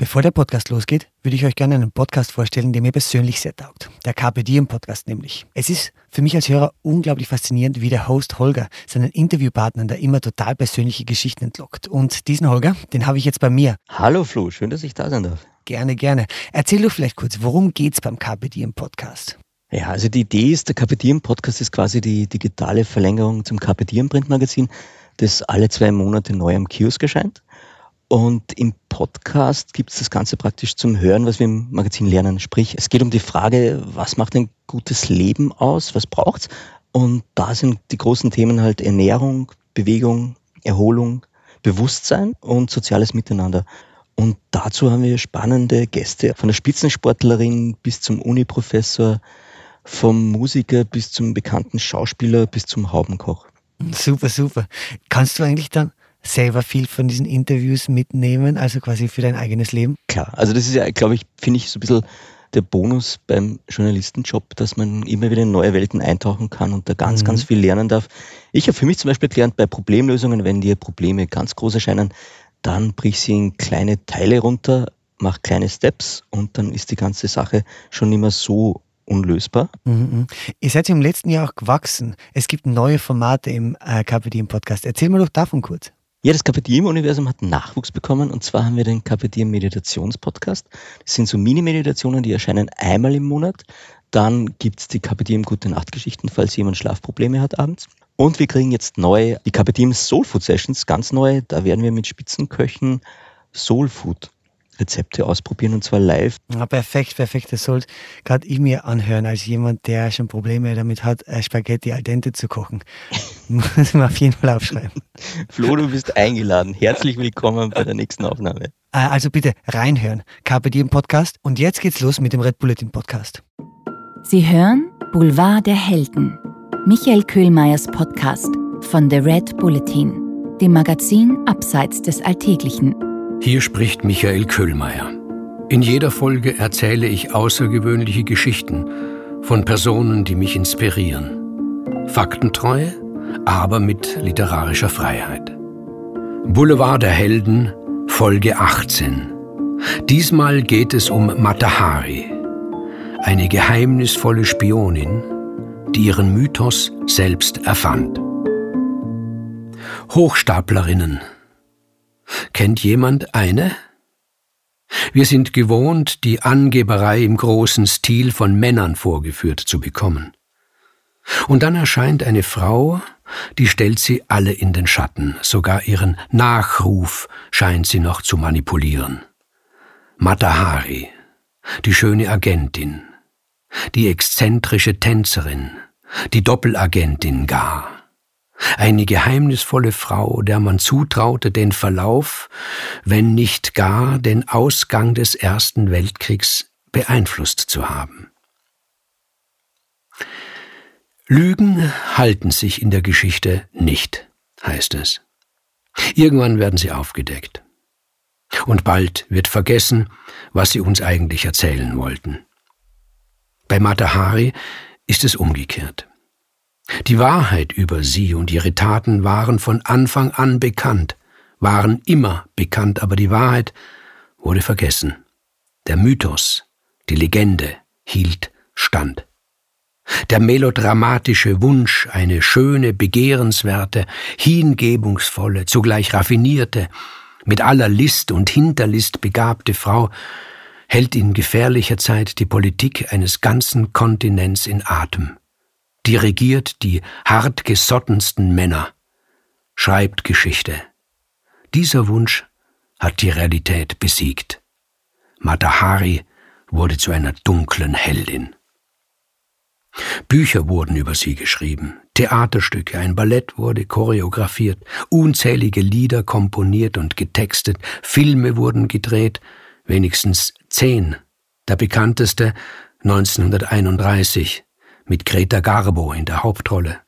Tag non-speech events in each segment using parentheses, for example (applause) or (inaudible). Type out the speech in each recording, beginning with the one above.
Bevor der Podcast losgeht, würde ich euch gerne einen Podcast vorstellen, der mir persönlich sehr taugt. Der Carpe Diem Podcast nämlich. Es ist für mich als Hörer unglaublich faszinierend, wie der Host Holger seinen Interviewpartnern da immer total persönliche Geschichten entlockt. Und diesen Holger, den habe ich jetzt bei mir. Hallo Flo, schön, dass ich da sein darf. Gerne, gerne. Erzähl doch vielleicht kurz, worum geht's beim Carpe Diem Podcast? Ja, also die Idee ist, der Carpe Diem Podcast ist quasi die digitale Verlängerung zum Carpe Diem Printmagazin, das alle zwei Monate neu am Kiosk erscheint. Und im Podcast gibt es das Ganze praktisch zum Hören, was wir im Magazin lernen. Sprich, es geht um die Frage, was macht ein gutes Leben aus, was braucht's? Und da sind die großen Themen halt Ernährung, Bewegung, Erholung, Bewusstsein und soziales Miteinander. Und dazu haben wir spannende Gäste, von der Spitzensportlerin bis zum Uniprofessor, vom Musiker bis zum bekannten Schauspieler bis zum Haubenkoch. Super, super. Kannst du eigentlich dann selber viel von diesen Interviews mitnehmen, also quasi für dein eigenes Leben? Klar, also das ist ja, glaube ich, finde ich so ein bisschen der Bonus beim Journalistenjob, dass man immer wieder in neue Welten eintauchen kann und da ganz, mhm. ganz viel lernen darf. Ich habe für mich zum Beispiel gelernt, bei Problemlösungen, wenn dir Probleme ganz groß erscheinen, dann brich sie in kleine Teile runter, mach kleine Steps und dann ist die ganze Sache schon mehr so unlösbar. Mhm. Ihr seid im letzten Jahr auch gewachsen. Es gibt neue Formate im äh, KPD im Podcast. Erzähl mal doch davon kurz. Ja, das Kapitium-Universum hat Nachwuchs bekommen und zwar haben wir den Kapitium-Meditations-Podcast. Das sind so Mini-Meditationen, die erscheinen einmal im Monat. Dann gibt's die Kapitium Gute Nacht-Geschichten, falls jemand Schlafprobleme hat abends. Und wir kriegen jetzt neu die Kapitium Soul Food Sessions, ganz neu. Da werden wir mit Spitzenköchen Soul Food Rezepte ausprobieren und zwar live. Ja, perfekt, perfekt. Das sollte gerade ich mir anhören, als jemand, der schon Probleme damit hat, äh, Spaghetti al dente zu kochen. (laughs) Muss man auf jeden Fall aufschreiben. Flo, du bist eingeladen. Herzlich willkommen bei der nächsten Aufnahme. Äh, also bitte reinhören. Carpe Diem Podcast. Und jetzt geht's los mit dem Red Bulletin Podcast. Sie hören Boulevard der Helden. Michael Köhlmeiers Podcast von The Red Bulletin, dem Magazin Abseits des Alltäglichen. Hier spricht Michael Köhlmeier. In jeder Folge erzähle ich außergewöhnliche Geschichten von Personen, die mich inspirieren. Faktentreu, aber mit literarischer Freiheit. Boulevard der Helden, Folge 18. Diesmal geht es um Matahari, eine geheimnisvolle Spionin, die ihren Mythos selbst erfand. Hochstaplerinnen Kennt jemand eine? Wir sind gewohnt, die Angeberei im großen Stil von Männern vorgeführt zu bekommen. Und dann erscheint eine Frau, die stellt sie alle in den Schatten, sogar ihren Nachruf scheint sie noch zu manipulieren. Matahari, die schöne Agentin, die exzentrische Tänzerin, die Doppelagentin gar. Eine geheimnisvolle Frau, der man zutraute, den Verlauf, wenn nicht gar den Ausgang des Ersten Weltkriegs beeinflusst zu haben. Lügen halten sich in der Geschichte nicht, heißt es. Irgendwann werden sie aufgedeckt. Und bald wird vergessen, was sie uns eigentlich erzählen wollten. Bei Matahari ist es umgekehrt. Die Wahrheit über sie und ihre Taten waren von Anfang an bekannt, waren immer bekannt, aber die Wahrheit wurde vergessen. Der Mythos, die Legende hielt stand. Der melodramatische Wunsch, eine schöne, begehrenswerte, hingebungsvolle, zugleich raffinierte, mit aller List und Hinterlist begabte Frau, hält in gefährlicher Zeit die Politik eines ganzen Kontinents in Atem dirigiert die hartgesottensten Männer, schreibt Geschichte. Dieser Wunsch hat die Realität besiegt. Matahari wurde zu einer dunklen Heldin. Bücher wurden über sie geschrieben, Theaterstücke, ein Ballett wurde choreografiert, unzählige Lieder komponiert und getextet, Filme wurden gedreht, wenigstens zehn. Der bekannteste 1931 mit Greta Garbo in der Hauptrolle.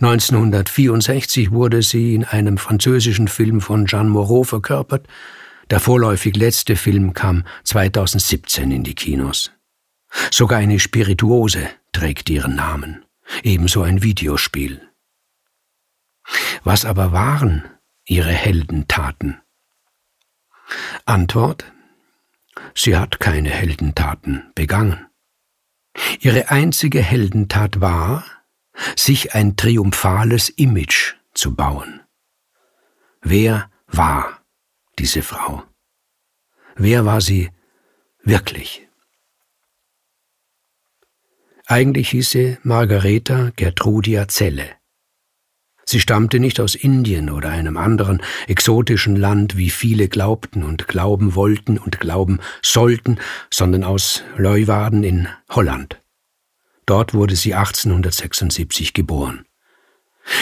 1964 wurde sie in einem französischen Film von Jean Moreau verkörpert. Der vorläufig letzte Film kam 2017 in die Kinos. Sogar eine Spirituose trägt ihren Namen, ebenso ein Videospiel. Was aber waren ihre Heldentaten? Antwort Sie hat keine Heldentaten begangen. Ihre einzige Heldentat war, sich ein triumphales Image zu bauen. Wer war diese Frau? Wer war sie wirklich? Eigentlich hieß sie Margareta Gertrudia Zelle. Sie stammte nicht aus Indien oder einem anderen exotischen Land, wie viele glaubten und glauben wollten und glauben sollten, sondern aus Leuwarden in Holland. Dort wurde sie 1876 geboren.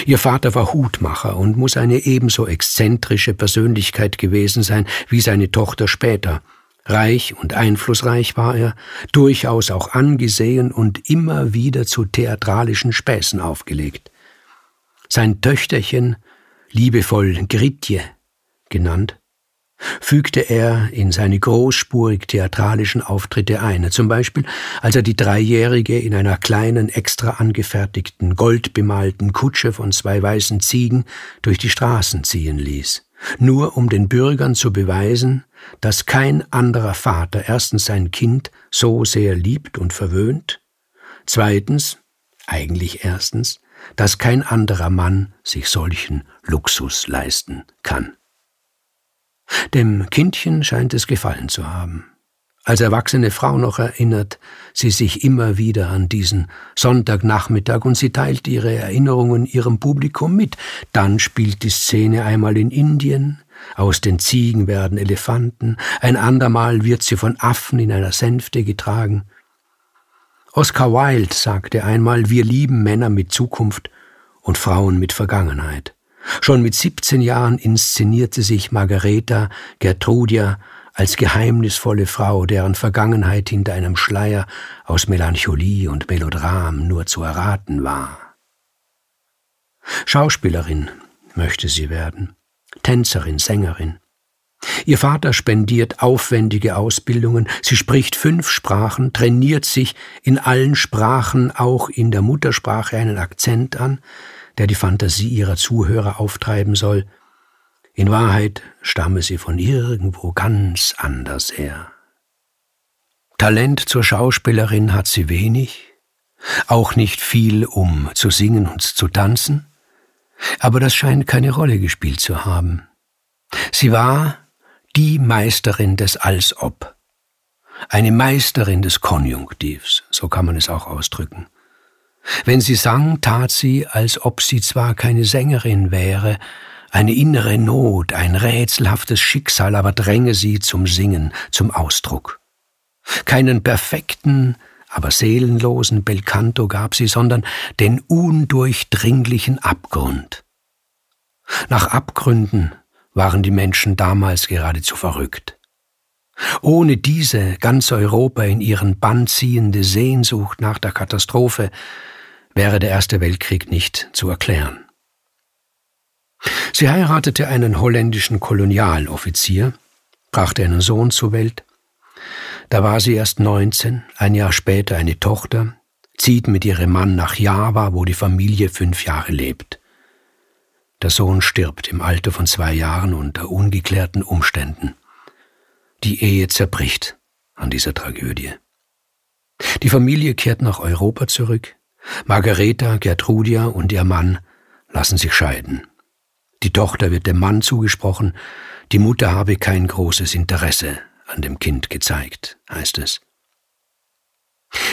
Ihr Vater war Hutmacher und muss eine ebenso exzentrische Persönlichkeit gewesen sein wie seine Tochter später. Reich und einflussreich war er, durchaus auch angesehen und immer wieder zu theatralischen Späßen aufgelegt. Sein Töchterchen, liebevoll Gritje genannt, fügte er in seine großspurig theatralischen Auftritte ein, zum Beispiel als er die Dreijährige in einer kleinen, extra angefertigten, goldbemalten Kutsche von zwei weißen Ziegen durch die Straßen ziehen ließ, nur um den Bürgern zu beweisen, dass kein anderer Vater erstens sein Kind so sehr liebt und verwöhnt, zweitens, eigentlich erstens, dass kein anderer Mann sich solchen Luxus leisten kann. Dem Kindchen scheint es gefallen zu haben. Als erwachsene Frau noch erinnert sie sich immer wieder an diesen Sonntagnachmittag und sie teilt ihre Erinnerungen ihrem Publikum mit. Dann spielt die Szene einmal in Indien, aus den Ziegen werden Elefanten, ein andermal wird sie von Affen in einer Sänfte getragen. Oscar Wilde sagte einmal, wir lieben Männer mit Zukunft und Frauen mit Vergangenheit. Schon mit 17 Jahren inszenierte sich Margareta Gertrudia als geheimnisvolle Frau, deren Vergangenheit hinter einem Schleier aus Melancholie und Melodram nur zu erraten war. Schauspielerin möchte sie werden, Tänzerin, Sängerin. Ihr Vater spendiert aufwendige Ausbildungen, sie spricht fünf Sprachen, trainiert sich in allen Sprachen, auch in der Muttersprache einen Akzent an, der die Fantasie ihrer Zuhörer auftreiben soll, in Wahrheit stamme sie von irgendwo ganz anders her. Talent zur Schauspielerin hat sie wenig, auch nicht viel, um zu singen und zu tanzen, aber das scheint keine Rolle gespielt zu haben. Sie war die Meisterin des Als-Ob, eine Meisterin des Konjunktivs, so kann man es auch ausdrücken. Wenn sie sang, tat sie, als ob sie zwar keine Sängerin wäre, eine innere Not, ein rätselhaftes Schicksal aber dränge sie zum Singen, zum Ausdruck. Keinen perfekten, aber seelenlosen Belcanto gab sie, sondern den undurchdringlichen Abgrund. Nach Abgründen waren die Menschen damals geradezu verrückt. Ohne diese ganz Europa in ihren Bann ziehende Sehnsucht nach der Katastrophe wäre der Erste Weltkrieg nicht zu erklären. Sie heiratete einen holländischen Kolonialoffizier, brachte einen Sohn zur Welt. Da war sie erst 19, ein Jahr später eine Tochter, zieht mit ihrem Mann nach Java, wo die Familie fünf Jahre lebt. Der Sohn stirbt im Alter von zwei Jahren unter ungeklärten Umständen. Die Ehe zerbricht an dieser Tragödie. Die Familie kehrt nach Europa zurück, Margareta, Gertrudia und ihr Mann lassen sich scheiden. Die Tochter wird dem Mann zugesprochen, die Mutter habe kein großes Interesse an dem Kind gezeigt, heißt es.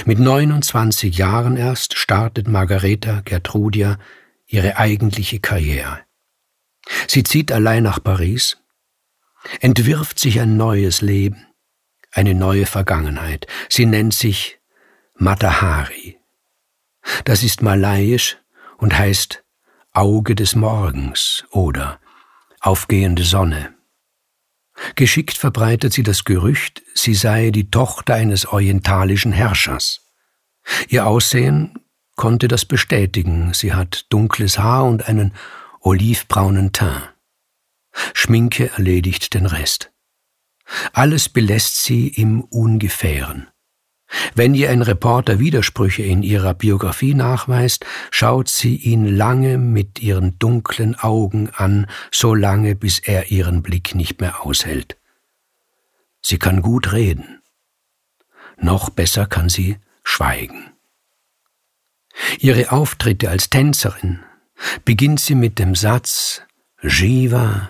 Mit 29 Jahren erst startet Margareta Gertrudia ihre eigentliche Karriere. Sie zieht allein nach Paris, entwirft sich ein neues Leben, eine neue Vergangenheit. Sie nennt sich Matahari, das ist malayisch und heißt Auge des Morgens oder aufgehende Sonne. Geschickt verbreitet sie das Gerücht, sie sei die Tochter eines orientalischen Herrschers. Ihr Aussehen konnte das bestätigen, sie hat dunkles Haar und einen olivbraunen Teint. Schminke erledigt den Rest. Alles belässt sie im Ungefähren. Wenn ihr ein Reporter Widersprüche in ihrer Biografie nachweist, schaut sie ihn lange mit ihren dunklen Augen an, so lange, bis er ihren Blick nicht mehr aushält. Sie kann gut reden. Noch besser kann sie schweigen. Ihre Auftritte als Tänzerin beginnt sie mit dem Satz Jiva,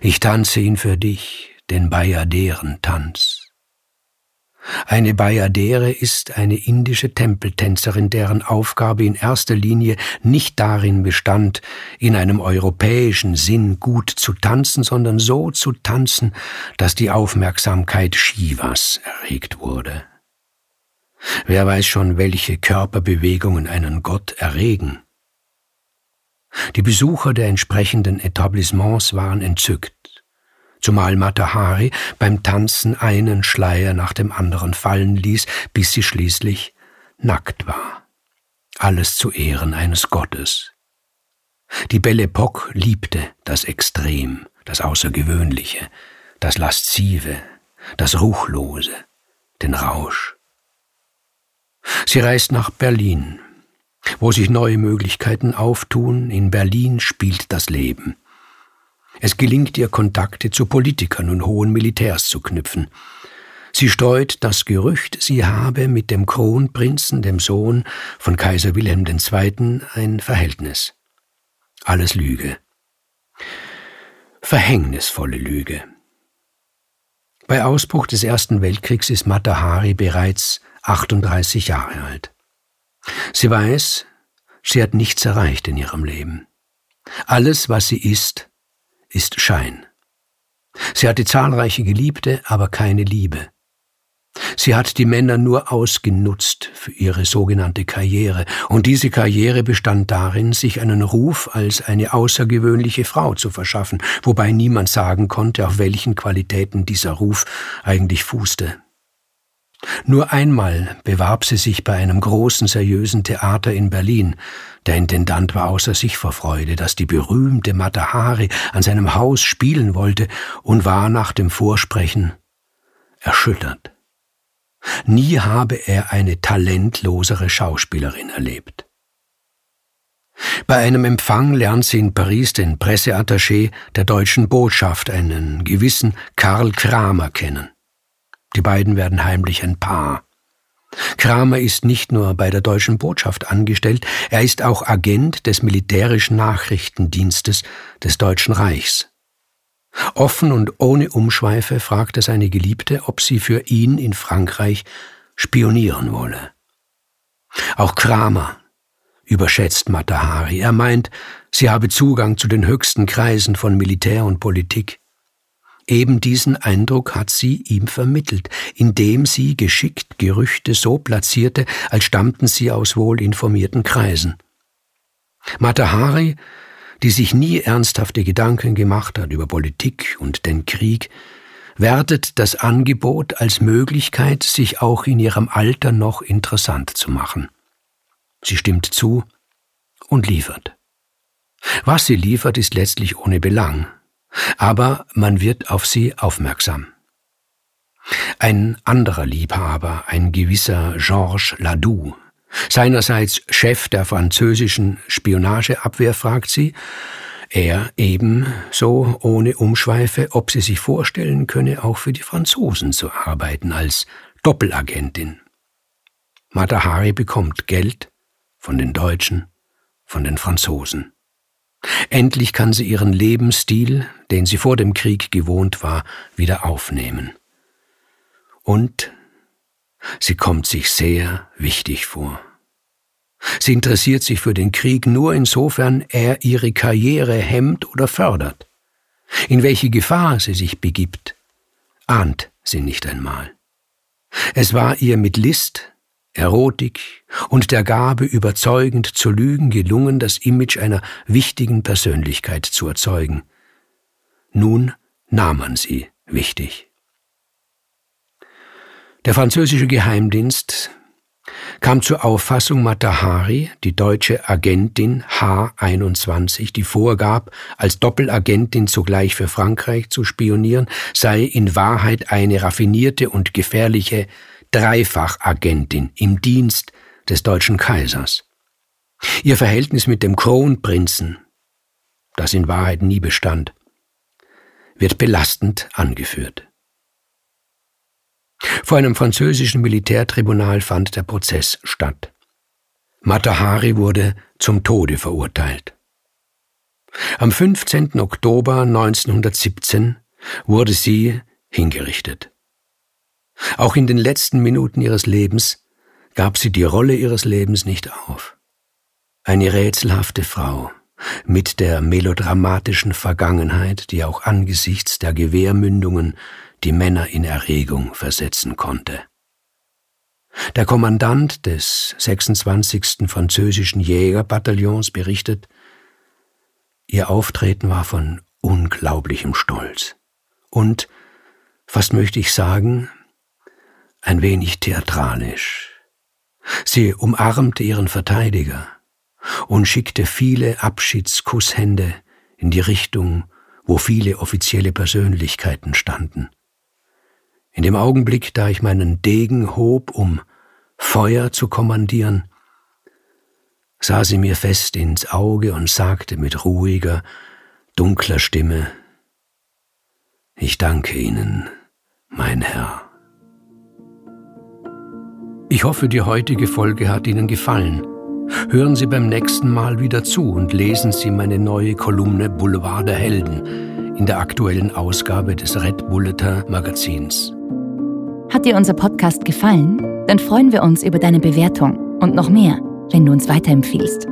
ich tanze ihn für dich, den Bayaderen-Tanz. Eine Bayadere ist eine indische Tempeltänzerin, deren Aufgabe in erster Linie nicht darin bestand, in einem europäischen Sinn gut zu tanzen, sondern so zu tanzen, dass die Aufmerksamkeit Shivas erregt wurde. Wer weiß schon, welche Körperbewegungen einen Gott erregen. Die Besucher der entsprechenden Etablissements waren entzückt zumal Matahari beim Tanzen einen Schleier nach dem anderen fallen ließ, bis sie schließlich nackt war. Alles zu Ehren eines Gottes. Die Belle Epoque liebte das Extrem, das Außergewöhnliche, das Laszive, das Ruchlose, den Rausch. Sie reist nach Berlin, wo sich neue Möglichkeiten auftun. In Berlin spielt das Leben. Es gelingt ihr, Kontakte zu Politikern und hohen Militärs zu knüpfen. Sie streut das Gerücht, sie habe mit dem Kronprinzen, dem Sohn von Kaiser Wilhelm II., ein Verhältnis. Alles Lüge. Verhängnisvolle Lüge. Bei Ausbruch des Ersten Weltkriegs ist Matahari bereits 38 Jahre alt. Sie weiß, sie hat nichts erreicht in ihrem Leben. Alles, was sie ist, ist Schein. Sie hatte zahlreiche Geliebte, aber keine Liebe. Sie hat die Männer nur ausgenutzt für ihre sogenannte Karriere, und diese Karriere bestand darin, sich einen Ruf als eine außergewöhnliche Frau zu verschaffen, wobei niemand sagen konnte, auf welchen Qualitäten dieser Ruf eigentlich fußte. Nur einmal bewarb sie sich bei einem großen, seriösen Theater in Berlin. Der Intendant war außer sich vor Freude, dass die berühmte Matahari an seinem Haus spielen wollte und war nach dem Vorsprechen erschüttert. Nie habe er eine talentlosere Schauspielerin erlebt. Bei einem Empfang lernt sie in Paris den Presseattaché der deutschen Botschaft, einen gewissen Karl Kramer, kennen. Die beiden werden heimlich ein Paar. Kramer ist nicht nur bei der deutschen Botschaft angestellt, er ist auch Agent des militärischen Nachrichtendienstes des Deutschen Reichs. Offen und ohne Umschweife fragt er seine Geliebte, ob sie für ihn in Frankreich spionieren wolle. Auch Kramer überschätzt Matahari. Er meint, sie habe Zugang zu den höchsten Kreisen von Militär und Politik. Eben diesen Eindruck hat sie ihm vermittelt, indem sie geschickt Gerüchte so platzierte, als stammten sie aus wohl informierten Kreisen. Matahari, die sich nie ernsthafte Gedanken gemacht hat über Politik und den Krieg, wertet das Angebot als Möglichkeit, sich auch in ihrem Alter noch interessant zu machen. Sie stimmt zu und liefert. Was sie liefert, ist letztlich ohne Belang aber man wird auf sie aufmerksam. Ein anderer Liebhaber, ein gewisser Georges Ladoux, seinerseits Chef der französischen Spionageabwehr, fragt sie, er ebenso ohne Umschweife, ob sie sich vorstellen könne, auch für die Franzosen zu arbeiten als Doppelagentin. Matahari bekommt Geld von den Deutschen, von den Franzosen. Endlich kann sie ihren Lebensstil, den sie vor dem Krieg gewohnt war, wieder aufnehmen. Und sie kommt sich sehr wichtig vor. Sie interessiert sich für den Krieg nur insofern er ihre Karriere hemmt oder fördert. In welche Gefahr sie sich begibt, ahnt sie nicht einmal. Es war ihr mit List, Erotik und der Gabe, überzeugend zu lügen, gelungen, das Image einer wichtigen Persönlichkeit zu erzeugen. Nun nahm man sie wichtig. Der französische Geheimdienst kam zur Auffassung Matahari, die deutsche Agentin H21, die vorgab, als Doppelagentin zugleich für Frankreich zu spionieren, sei in Wahrheit eine raffinierte und gefährliche Dreifachagentin im Dienst des deutschen Kaisers. Ihr Verhältnis mit dem Kronprinzen, das in Wahrheit nie bestand, wird belastend angeführt. Vor einem französischen Militärtribunal fand der Prozess statt. Matahari wurde zum Tode verurteilt. Am 15. Oktober 1917 wurde sie hingerichtet. Auch in den letzten Minuten ihres Lebens gab sie die Rolle ihres Lebens nicht auf. Eine rätselhafte Frau mit der melodramatischen Vergangenheit, die auch angesichts der Gewehrmündungen die Männer in Erregung versetzen konnte. Der Kommandant des 26. französischen Jägerbataillons berichtet, ihr Auftreten war von unglaublichem Stolz und, fast möchte ich sagen, ein wenig theatralisch. Sie umarmte ihren Verteidiger und schickte viele Abschiedskusshände in die Richtung, wo viele offizielle Persönlichkeiten standen. In dem Augenblick, da ich meinen Degen hob, um Feuer zu kommandieren, sah sie mir fest ins Auge und sagte mit ruhiger, dunkler Stimme, Ich danke Ihnen, mein Herr. Ich hoffe, die heutige Folge hat Ihnen gefallen. Hören Sie beim nächsten Mal wieder zu und lesen Sie meine neue Kolumne Boulevard der Helden in der aktuellen Ausgabe des Red Bulletin Magazins. Hat dir unser Podcast gefallen? Dann freuen wir uns über deine Bewertung und noch mehr, wenn du uns weiterempfiehlst.